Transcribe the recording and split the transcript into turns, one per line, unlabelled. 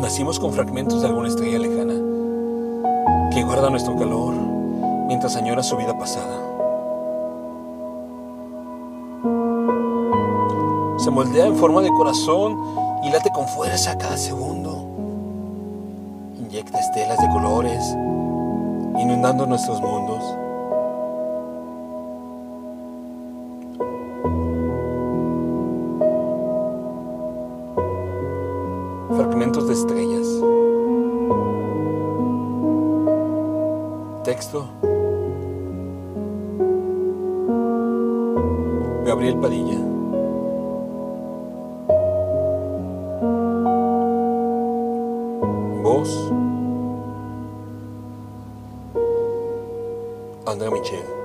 Nacimos con fragmentos de alguna estrella lejana que guarda nuestro calor mientras añora su vida pasada. Se moldea en forma de corazón y late con fuerza cada segundo. Inyecta estelas de colores, inundando nuestros mundos. Fragmentos de estrellas. Texto. Gabriel Padilla. Voz. Andrea Michel.